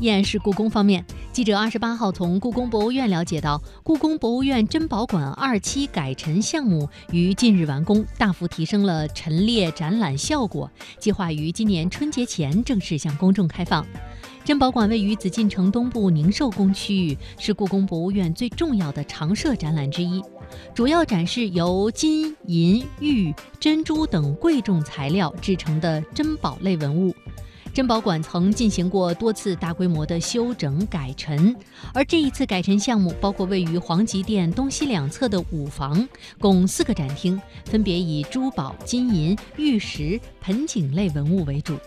依然是故宫方面，记者二十八号从故宫博物院了解到，故宫博物院珍宝馆二期改陈项目于近日完工，大幅提升了陈列展览效果，计划于今年春节前正式向公众开放。珍宝馆位于紫禁城东部宁寿宫区域，是故宫博物院最重要的常设展览之一，主要展示由金银玉、珍珠等贵重材料制成的珍宝类文物。珍宝馆曾进行过多次大规模的修整改陈，而这一次改陈项目包括位于皇极殿东西两侧的五房，共四个展厅，分别以珠宝、金银、玉石、盆景类文物为主。